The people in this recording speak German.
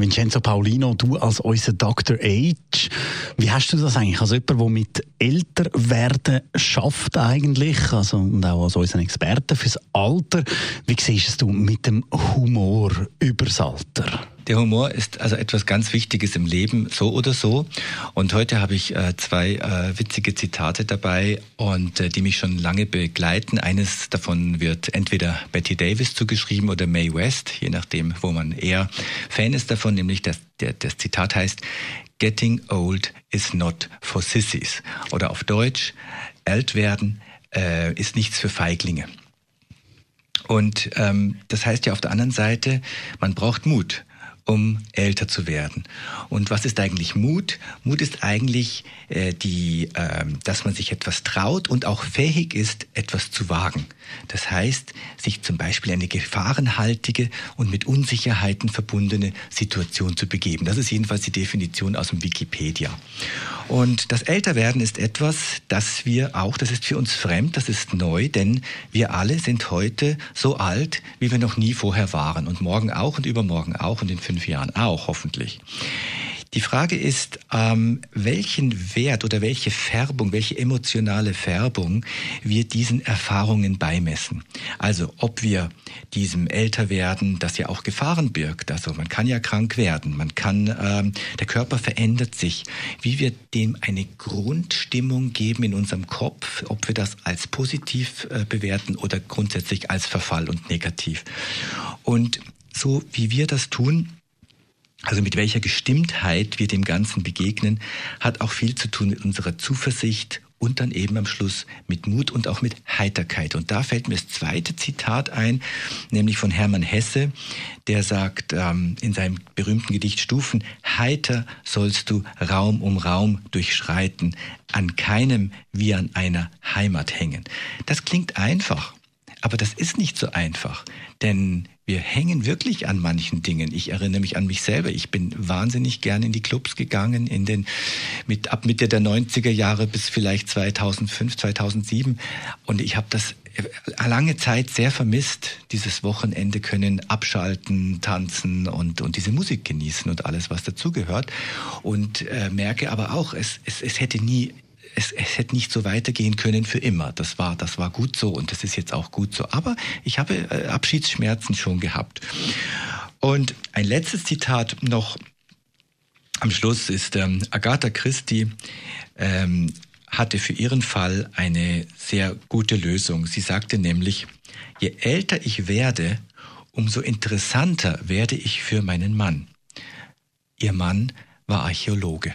Vincenzo Paulino, du als unser Dr. Age, wie hast du das eigentlich als jemand, der mit Älterwerden schafft eigentlich, also und auch als unser Experte fürs Alter, wie siehst du mit dem Humor übers Alter? Der Humor ist also etwas ganz Wichtiges im Leben, so oder so. Und heute habe ich äh, zwei äh, witzige Zitate dabei und äh, die mich schon lange begleiten. Eines davon wird entweder Betty Davis zugeschrieben oder Mae West, je nachdem, wo man eher Fan ist davon, nämlich das, das Zitat heißt, Getting old is not for sissies. Oder auf Deutsch, alt werden ist nichts für Feiglinge. Und ähm, das heißt ja auf der anderen Seite, man braucht Mut um älter zu werden. Und was ist eigentlich Mut? Mut ist eigentlich äh, die, äh, dass man sich etwas traut und auch fähig ist, etwas zu wagen. Das heißt, sich zum Beispiel eine gefahrenhaltige und mit Unsicherheiten verbundene Situation zu begeben. Das ist jedenfalls die Definition aus dem Wikipedia. Und das Älterwerden ist etwas, das wir auch, das ist für uns fremd, das ist neu, denn wir alle sind heute so alt, wie wir noch nie vorher waren. Und morgen auch und übermorgen auch und in fünf Jahren auch, hoffentlich. Die Frage ist, ähm, welchen Wert oder welche Färbung, welche emotionale Färbung wir diesen Erfahrungen beimessen. Also ob wir diesem Älterwerden, das ja auch Gefahren birgt, also man kann ja krank werden, man kann, ähm, der Körper verändert sich, wie wir dem eine Grundstimmung geben in unserem Kopf, ob wir das als positiv äh, bewerten oder grundsätzlich als Verfall und negativ. Und so wie wir das tun, also mit welcher Gestimmtheit wir dem Ganzen begegnen, hat auch viel zu tun mit unserer Zuversicht und dann eben am Schluss mit Mut und auch mit Heiterkeit. Und da fällt mir das zweite Zitat ein, nämlich von Hermann Hesse, der sagt ähm, in seinem berühmten Gedicht Stufen, heiter sollst du Raum um Raum durchschreiten, an keinem wie an einer Heimat hängen. Das klingt einfach. Aber das ist nicht so einfach, denn wir hängen wirklich an manchen Dingen. Ich erinnere mich an mich selber. Ich bin wahnsinnig gern in die Clubs gegangen, in den, mit, ab Mitte der 90er Jahre bis vielleicht 2005, 2007. Und ich habe das lange Zeit sehr vermisst, dieses Wochenende können abschalten, tanzen und, und diese Musik genießen und alles, was dazugehört. Und äh, merke aber auch, es, es, es hätte nie es, es hätte nicht so weitergehen können für immer. Das war, das war gut so und das ist jetzt auch gut so. Aber ich habe äh, Abschiedsschmerzen schon gehabt. Und ein letztes Zitat noch am Schluss ist ähm, Agatha Christie ähm, hatte für ihren Fall eine sehr gute Lösung. Sie sagte nämlich, je älter ich werde, umso interessanter werde ich für meinen Mann. Ihr Mann war Archäologe.